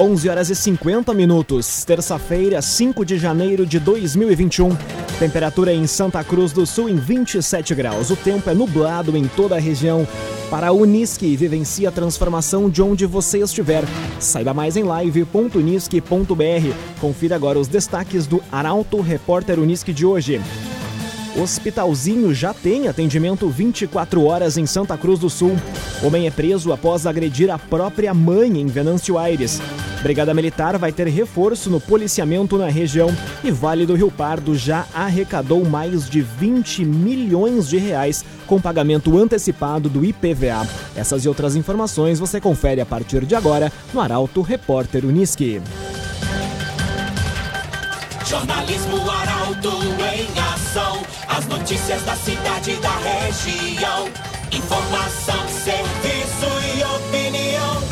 11 horas e 50 minutos, terça-feira, 5 de janeiro de 2021. Temperatura em Santa Cruz do Sul em 27 graus. O tempo é nublado em toda a região. Para a Unisque, vivencie a transformação de onde você estiver. Saiba mais em live.unisque.br. Confira agora os destaques do Arauto Repórter Unisque de hoje. Hospitalzinho já tem atendimento 24 horas em Santa Cruz do Sul. Homem é preso após agredir a própria mãe em Venâncio Aires. Brigada Militar vai ter reforço no policiamento na região e Vale do Rio Pardo já arrecadou mais de 20 milhões de reais com pagamento antecipado do IPVA. Essas e outras informações você confere a partir de agora no Arauto Repórter Uniski. Jornalismo Arauto em ação. As notícias da cidade da região. Informação.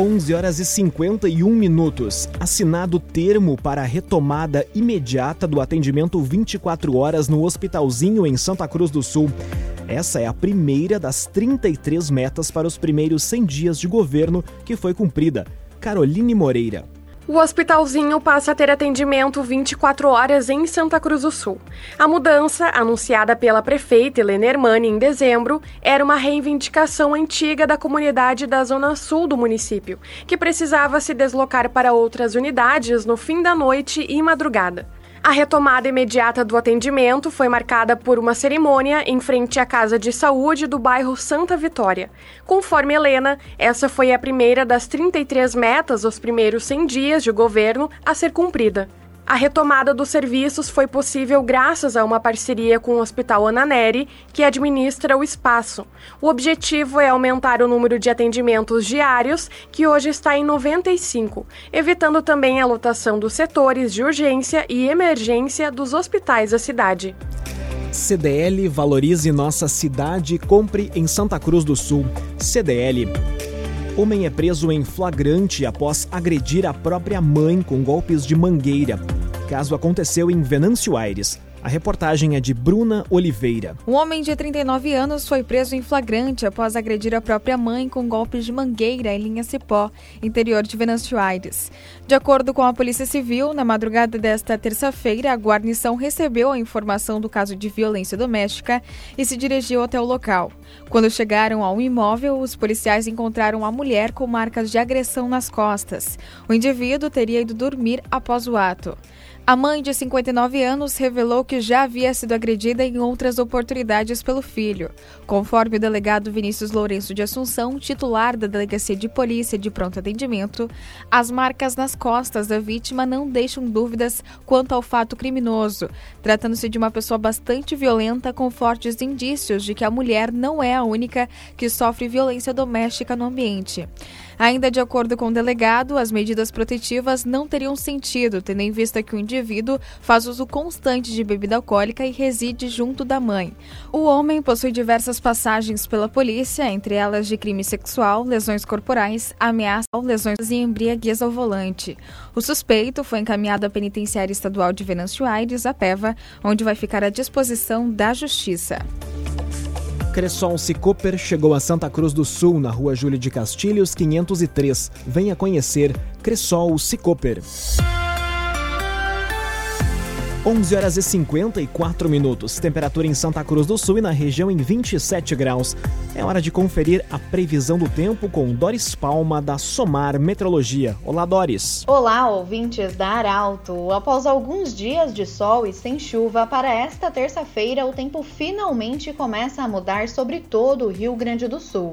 11 horas e 51 minutos. Assinado termo para a retomada imediata do atendimento 24 horas no Hospitalzinho em Santa Cruz do Sul. Essa é a primeira das 33 metas para os primeiros 100 dias de governo que foi cumprida. Caroline Moreira. O hospitalzinho passa a ter atendimento 24 horas em Santa Cruz do Sul. A mudança, anunciada pela prefeita Helena Hermani em dezembro, era uma reivindicação antiga da comunidade da zona sul do município, que precisava se deslocar para outras unidades no fim da noite e madrugada. A retomada imediata do atendimento foi marcada por uma cerimônia em frente à Casa de Saúde do bairro Santa Vitória. Conforme Helena, essa foi a primeira das 33 metas dos primeiros 100 dias de governo a ser cumprida. A retomada dos serviços foi possível graças a uma parceria com o Hospital Ananeri, que administra o espaço. O objetivo é aumentar o número de atendimentos diários, que hoje está em 95, evitando também a lotação dos setores de urgência e emergência dos hospitais da cidade. CDL valorize nossa cidade compre em Santa Cruz do Sul. CDL. Homem é preso em flagrante após agredir a própria mãe com golpes de mangueira caso aconteceu em Venâncio Aires. A reportagem é de Bruna Oliveira. Um homem de 39 anos foi preso em flagrante após agredir a própria mãe com golpes de mangueira em linha Cipó, interior de Venâncio Aires. De acordo com a Polícia Civil, na madrugada desta terça-feira, a guarnição recebeu a informação do caso de violência doméstica e se dirigiu até o local. Quando chegaram ao imóvel, os policiais encontraram a mulher com marcas de agressão nas costas. O indivíduo teria ido dormir após o ato. A mãe de 59 anos revelou que já havia sido agredida em outras oportunidades pelo filho. Conforme o delegado Vinícius Lourenço de Assunção, titular da Delegacia de Polícia de Pronto Atendimento, as marcas nas costas da vítima não deixam dúvidas quanto ao fato criminoso, tratando-se de uma pessoa bastante violenta com fortes indícios de que a mulher não é a única que sofre violência doméstica no ambiente. Ainda de acordo com o delegado, as medidas protetivas não teriam sentido, tendo em vista que o indivíduo faz uso constante de bebida alcoólica e reside junto da mãe. O homem possui diversas passagens pela polícia, entre elas de crime sexual, lesões corporais, ameaça, lesões e embriaguez ao volante. O suspeito foi encaminhado à Penitenciária Estadual de Venâncio Aires, a PEVA, onde vai ficar à disposição da Justiça. Cressol Cicoper chegou a Santa Cruz do Sul, na rua Júlio de Castilhos, 503. Venha conhecer Cressol Cicoper. 11 horas e 54 minutos. Temperatura em Santa Cruz do Sul e na região em 27 graus. É hora de conferir a previsão do tempo com Doris Palma da Somar Metrologia. Olá, Doris. Olá, ouvintes da Arauto. Após alguns dias de sol e sem chuva, para esta terça-feira o tempo finalmente começa a mudar sobre todo o Rio Grande do Sul.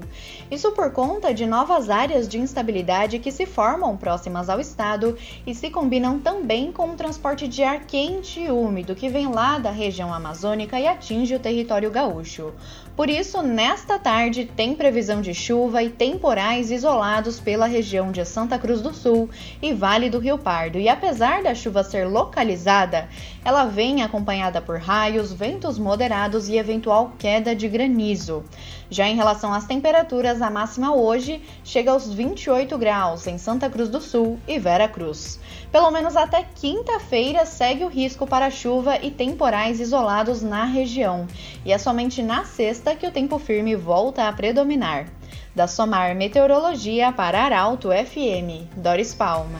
Isso por conta de novas áreas de instabilidade que se formam próximas ao estado e se combinam também com o transporte de ar quente quente e úmido que vem lá da região amazônica e atinge o território gaúcho. Por isso, nesta tarde, tem previsão de chuva e temporais isolados pela região de Santa Cruz do Sul e Vale do Rio Pardo. E apesar da chuva ser localizada, ela vem acompanhada por raios, ventos moderados e eventual queda de granizo. Já em relação às temperaturas, a máxima hoje chega aos 28 graus em Santa Cruz do Sul e Vera Cruz. Pelo menos até quinta-feira segue o risco para chuva e temporais isolados na região. E é somente na sexta que o tempo firme volta a predominar. Da Somar Meteorologia para Arauto FM, Doris Palma.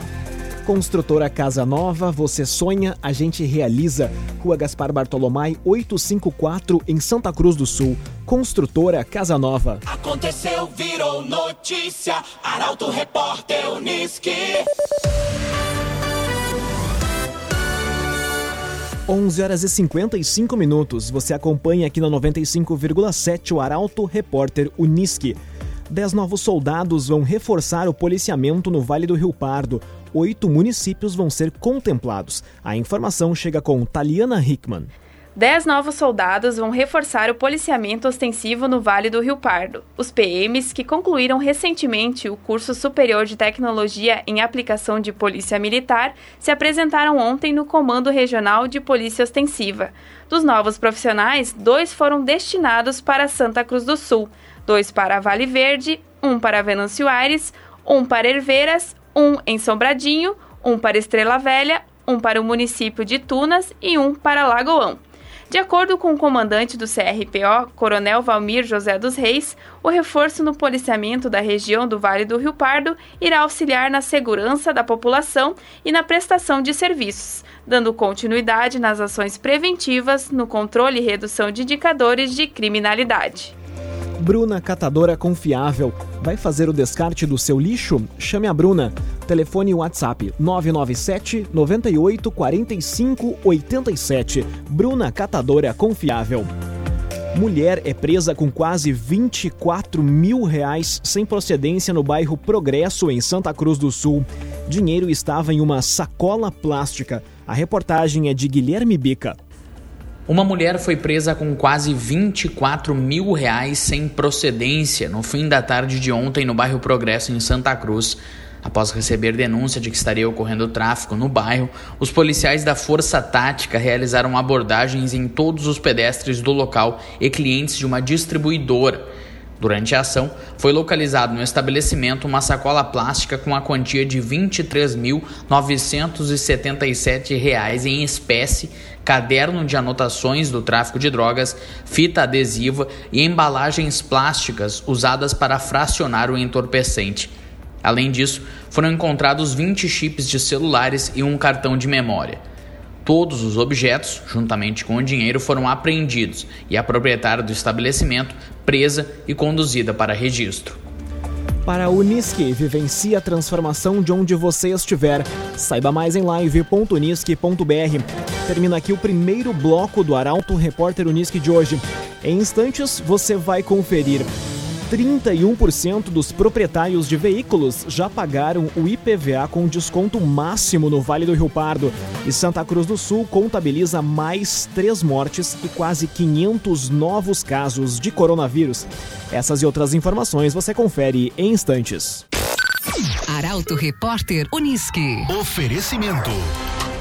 Construtora Casa Nova, você sonha, a gente realiza. Rua Gaspar Bartolomai, 854, em Santa Cruz do Sul. Construtora Casa Nova. Aconteceu, virou notícia. Arauto Repórter Uniski. 11 horas e 55 minutos. Você acompanha aqui na 95,7 o Arauto Repórter Uniski. Dez novos soldados vão reforçar o policiamento no Vale do Rio Pardo. Oito municípios vão ser contemplados. A informação chega com Taliana Hickman. Dez novos soldados vão reforçar o policiamento ostensivo no Vale do Rio Pardo. Os PMs, que concluíram recentemente o curso superior de tecnologia em aplicação de polícia militar, se apresentaram ontem no Comando Regional de Polícia Ostensiva. Dos novos profissionais, dois foram destinados para Santa Cruz do Sul, dois para Vale Verde, um para Venâncio Aires, um para Herveiras, um em Sobradinho, um para Estrela Velha, um para o município de Tunas e um para Lagoão. De acordo com o comandante do CRPO, Coronel Valmir José dos Reis, o reforço no policiamento da região do Vale do Rio Pardo irá auxiliar na segurança da população e na prestação de serviços, dando continuidade nas ações preventivas no controle e redução de indicadores de criminalidade. Bruna Catadora Confiável. Vai fazer o descarte do seu lixo? Chame a Bruna. Telefone WhatsApp 997 98 45 87. Bruna Catadora Confiável. Mulher é presa com quase 24 mil reais sem procedência no bairro Progresso, em Santa Cruz do Sul. Dinheiro estava em uma sacola plástica. A reportagem é de Guilherme Bica. Uma mulher foi presa com quase 24 mil reais sem procedência no fim da tarde de ontem no bairro Progresso, em Santa Cruz. Após receber denúncia de que estaria ocorrendo tráfico no bairro, os policiais da Força Tática realizaram abordagens em todos os pedestres do local e clientes de uma distribuidora. Durante a ação, foi localizado no estabelecimento uma sacola plástica com a quantia de R$ 23.977 em espécie, caderno de anotações do tráfico de drogas, fita adesiva e embalagens plásticas usadas para fracionar o entorpecente. Além disso, foram encontrados 20 chips de celulares e um cartão de memória. Todos os objetos, juntamente com o dinheiro, foram apreendidos e a proprietária do estabelecimento presa e conduzida para registro. Para a Unisque, vivencie a transformação de onde você estiver. Saiba mais em live.unisque.br. Termina aqui o primeiro bloco do Arauto Repórter Unisque de hoje. Em instantes, você vai conferir 31% dos proprietários de veículos já pagaram o IPVA com desconto máximo no Vale do Rio Pardo. E Santa Cruz do Sul contabiliza mais três mortes e quase 500 novos casos de coronavírus. Essas e outras informações você confere em instantes. Arauto Repórter Uniski. Oferecimento.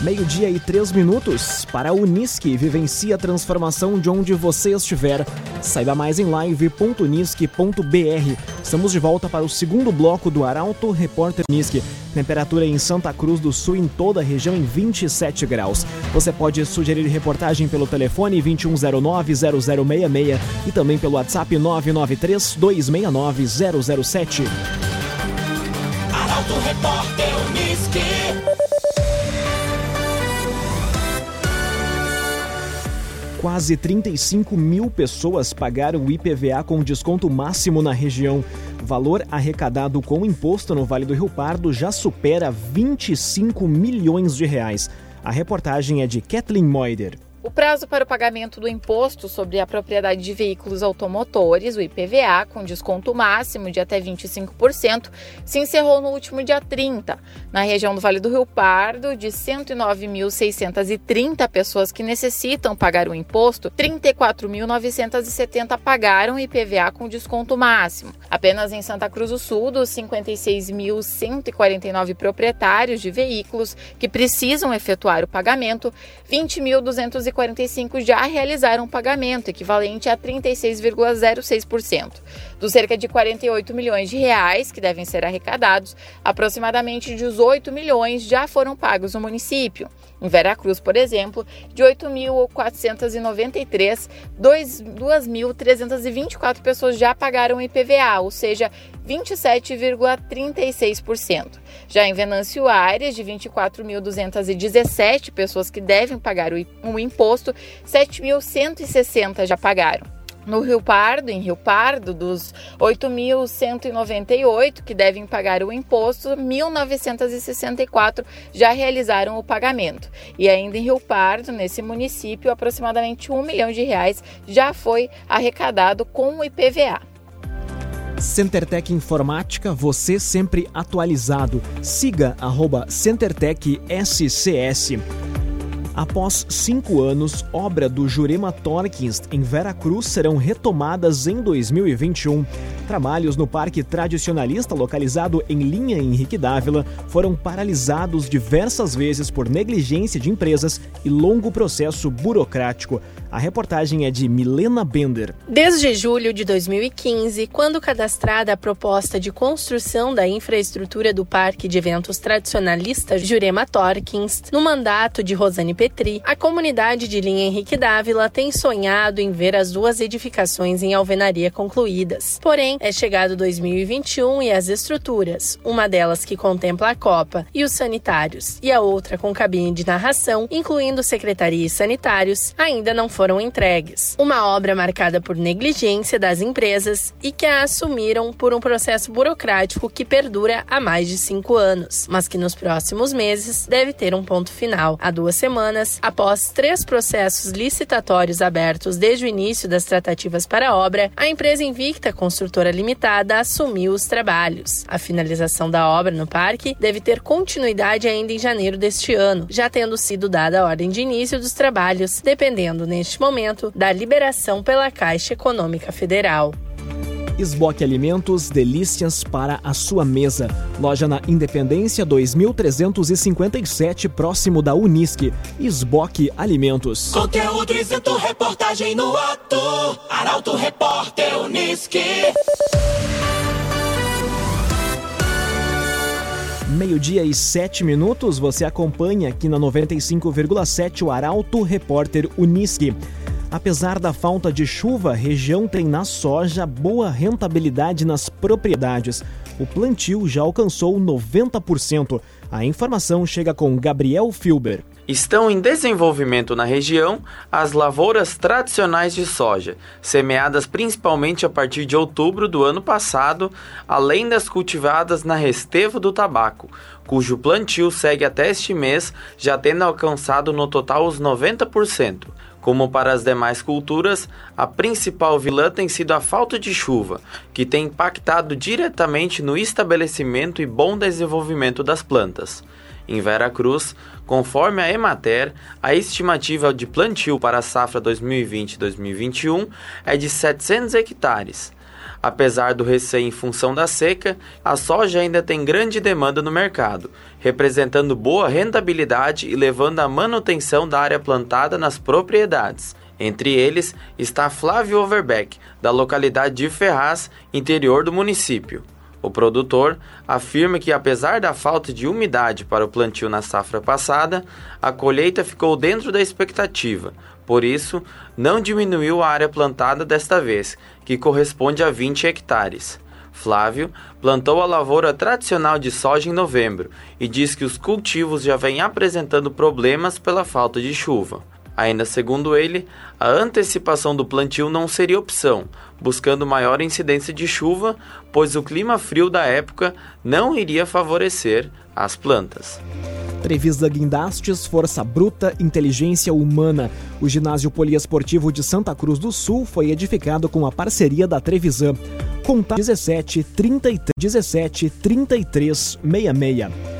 Meio-dia e três minutos para a Unisque. Vivencie a transformação de onde você estiver. Saiba mais em live.unisque.br. Estamos de volta para o segundo bloco do Arauto Repórter Unisque. Temperatura em Santa Cruz do Sul, em toda a região, em 27 graus. Você pode sugerir reportagem pelo telefone 2109-0066 e também pelo WhatsApp 993-269-007. Arauto Repórter Unisque. Quase 35 mil pessoas pagaram o IPVA com desconto máximo na região. Valor arrecadado com imposto no Vale do Rio Pardo já supera 25 milhões de reais. A reportagem é de Kathleen Moider. O prazo para o pagamento do imposto sobre a propriedade de veículos automotores, o IPVA, com desconto máximo de até 25%, se encerrou no último dia 30. Na região do Vale do Rio Pardo, de 109.630 pessoas que necessitam pagar o imposto, 34.970 pagaram IPVA com desconto máximo. Apenas em Santa Cruz do Sul, dos 56.149 proprietários de veículos que precisam efetuar o pagamento, 20.240 45 já realizaram um pagamento, equivalente a 36,06%. Dos cerca de 48 milhões de reais que devem ser arrecadados, aproximadamente 18 milhões já foram pagos no município. Em Veracruz, por exemplo, de 8.493, 2.324 pessoas já pagaram IPVA, ou seja, 27,36%. Já em Venâncio Aires, de 24.217 pessoas que devem pagar o imposto, 7.160 já pagaram. No Rio Pardo, em Rio Pardo, dos 8.198 que devem pagar o imposto, 1.964 já realizaram o pagamento. E ainda em Rio Pardo, nesse município, aproximadamente um milhão de reais já foi arrecadado com o IPVA. CenterTech Informática, você sempre atualizado. Siga arroba CenterTech SCS. Após cinco anos, obra do Jurema Torkins em Veracruz serão retomadas em 2021. Trabalhos no Parque Tradicionalista, localizado em linha Henrique Dávila, foram paralisados diversas vezes por negligência de empresas e longo processo burocrático. A reportagem é de Milena Bender. Desde julho de 2015, quando cadastrada a proposta de construção da infraestrutura do Parque de Eventos Tradicionalista Jurema Torkins, no mandato de Rosane Petri, a comunidade de linha Henrique Dávila tem sonhado em ver as duas edificações em alvenaria concluídas. Porém, é chegado 2021 e as estruturas, uma delas que contempla a Copa e os sanitários, e a outra com cabine de narração, incluindo secretaria e sanitários, ainda não foram entregues. Uma obra marcada por negligência das empresas e que a assumiram por um processo burocrático que perdura há mais de cinco anos, mas que nos próximos meses deve ter um ponto final. Há duas semanas, após três processos licitatórios abertos desde o início das tratativas para a obra, a empresa Invicta Construtora Limitada assumiu os trabalhos. A finalização da obra no parque deve ter continuidade ainda em janeiro deste ano, já tendo sido dada a ordem de início dos trabalhos, dependendo neste momento, da liberação pela Caixa Econômica Federal. Esboque Alimentos, delícias para a sua mesa. Loja na Independência 2357, próximo da Unisque. Esboque Alimentos. Conteúdo isento, reportagem no ato. Arauto Repórter Unisque. Meio-dia e sete minutos, você acompanha aqui na 95,7 o Arauto Repórter Unisque. Apesar da falta de chuva, a região tem na soja boa rentabilidade nas propriedades. O plantio já alcançou 90%. A informação chega com Gabriel Filber. Estão em desenvolvimento na região as lavouras tradicionais de soja, semeadas principalmente a partir de outubro do ano passado, além das cultivadas na Restevo do Tabaco, cujo plantio segue até este mês, já tendo alcançado no total os 90%. Como para as demais culturas, a principal vilã tem sido a falta de chuva, que tem impactado diretamente no estabelecimento e bom desenvolvimento das plantas. Em Vera Cruz, conforme a Emater, a estimativa de plantio para a safra 2020-2021 é de 700 hectares. Apesar do receio em função da seca, a soja ainda tem grande demanda no mercado, representando boa rentabilidade e levando à manutenção da área plantada nas propriedades. Entre eles está Flávio Overbeck, da localidade de Ferraz, interior do município. O produtor afirma que, apesar da falta de umidade para o plantio na safra passada, a colheita ficou dentro da expectativa. Por isso, não diminuiu a área plantada desta vez, que corresponde a 20 hectares. Flávio plantou a lavoura tradicional de soja em novembro e diz que os cultivos já vêm apresentando problemas pela falta de chuva. Ainda segundo ele, a antecipação do plantio não seria opção, buscando maior incidência de chuva, pois o clima frio da época não iria favorecer as plantas. Trevisa Guindastes, Força Bruta, Inteligência Humana. O ginásio poliesportivo de Santa Cruz do Sul foi edificado com a parceria da Trevisan. Contato 17 33 17 33 66.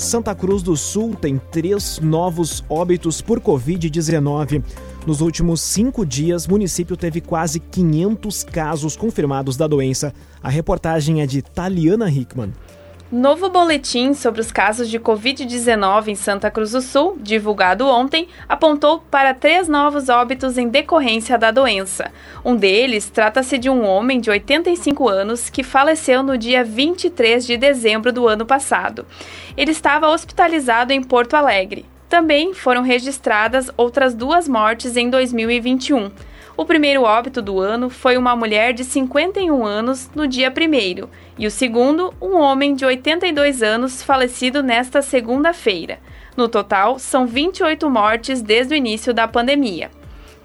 Santa Cruz do Sul tem três novos óbitos por Covid-19. Nos últimos cinco dias, o município teve quase 500 casos confirmados da doença. A reportagem é de Taliana Hickman. Novo boletim sobre os casos de Covid-19 em Santa Cruz do Sul, divulgado ontem, apontou para três novos óbitos em decorrência da doença. Um deles trata-se de um homem de 85 anos que faleceu no dia 23 de dezembro do ano passado. Ele estava hospitalizado em Porto Alegre. Também foram registradas outras duas mortes em 2021. O primeiro óbito do ano foi uma mulher de 51 anos no dia 1 e o segundo, um homem de 82 anos falecido nesta segunda-feira. No total, são 28 mortes desde o início da pandemia.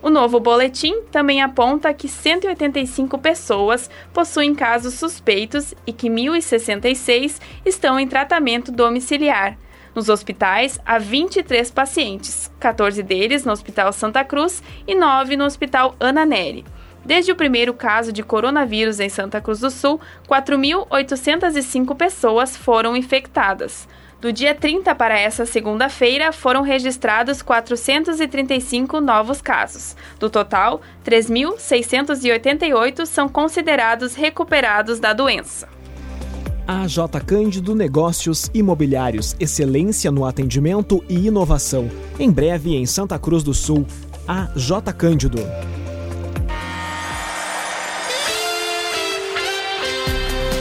O novo boletim também aponta que 185 pessoas possuem casos suspeitos e que 1.066 estão em tratamento domiciliar. Nos hospitais, há 23 pacientes, 14 deles no Hospital Santa Cruz e 9 no Hospital Ana Neri. Desde o primeiro caso de coronavírus em Santa Cruz do Sul, 4.805 pessoas foram infectadas. Do dia 30 para essa segunda-feira, foram registrados 435 novos casos. Do total, 3.688 são considerados recuperados da doença. AJ Cândido Negócios Imobiliários, excelência no atendimento e inovação. Em breve em Santa Cruz do Sul, AJ Cândido.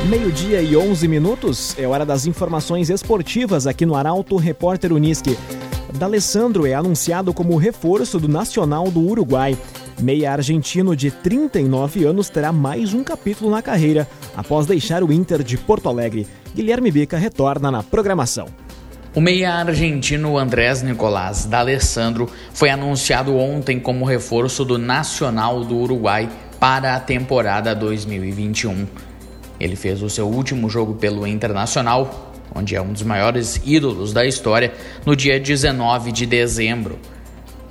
Meio-dia e 11 minutos, é hora das informações esportivas aqui no Arauto Repórter Uniski. D'Alessandro é anunciado como reforço do Nacional do Uruguai. Meia argentino de 39 anos terá mais um capítulo na carreira após deixar o Inter de Porto Alegre. Guilherme Bica retorna na programação. O meia argentino Andrés Nicolás D'Alessandro foi anunciado ontem como reforço do Nacional do Uruguai para a temporada 2021. Ele fez o seu último jogo pelo Internacional, onde é um dos maiores ídolos da história, no dia 19 de dezembro.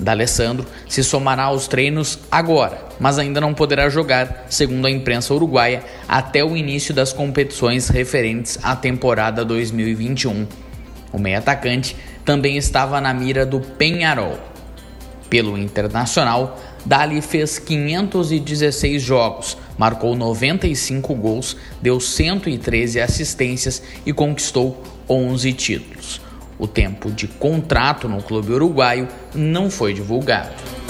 D'Alessandro se somará aos treinos agora, mas ainda não poderá jogar, segundo a imprensa uruguaia, até o início das competições referentes à temporada 2021. O meio-atacante também estava na mira do Penharol. Pelo Internacional, Dali fez 516 jogos, marcou 95 gols, deu 113 assistências e conquistou 11 títulos. O tempo de contrato no clube uruguaio não foi divulgado.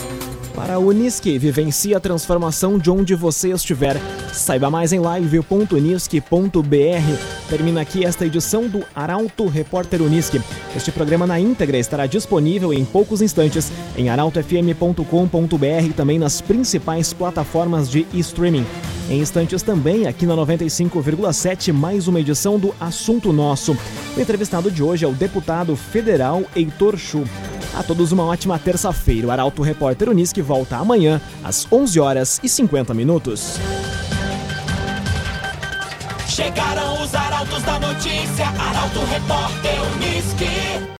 Para a Unisque, vivencie a transformação de onde você estiver. Saiba mais em live.unisque.br. Termina aqui esta edição do Arauto Repórter Unisque. Este programa na íntegra estará disponível em poucos instantes em arautofm.com.br e também nas principais plataformas de streaming. Em instantes também, aqui na 95,7, mais uma edição do Assunto Nosso. O entrevistado de hoje é o deputado federal Heitor Chu. A todos uma ótima terça-feira. O Arauto Repórter Unisque volta amanhã às 11 horas e 50 minutos. Chegaram os arautos da notícia, Arauto Repórter Unisque.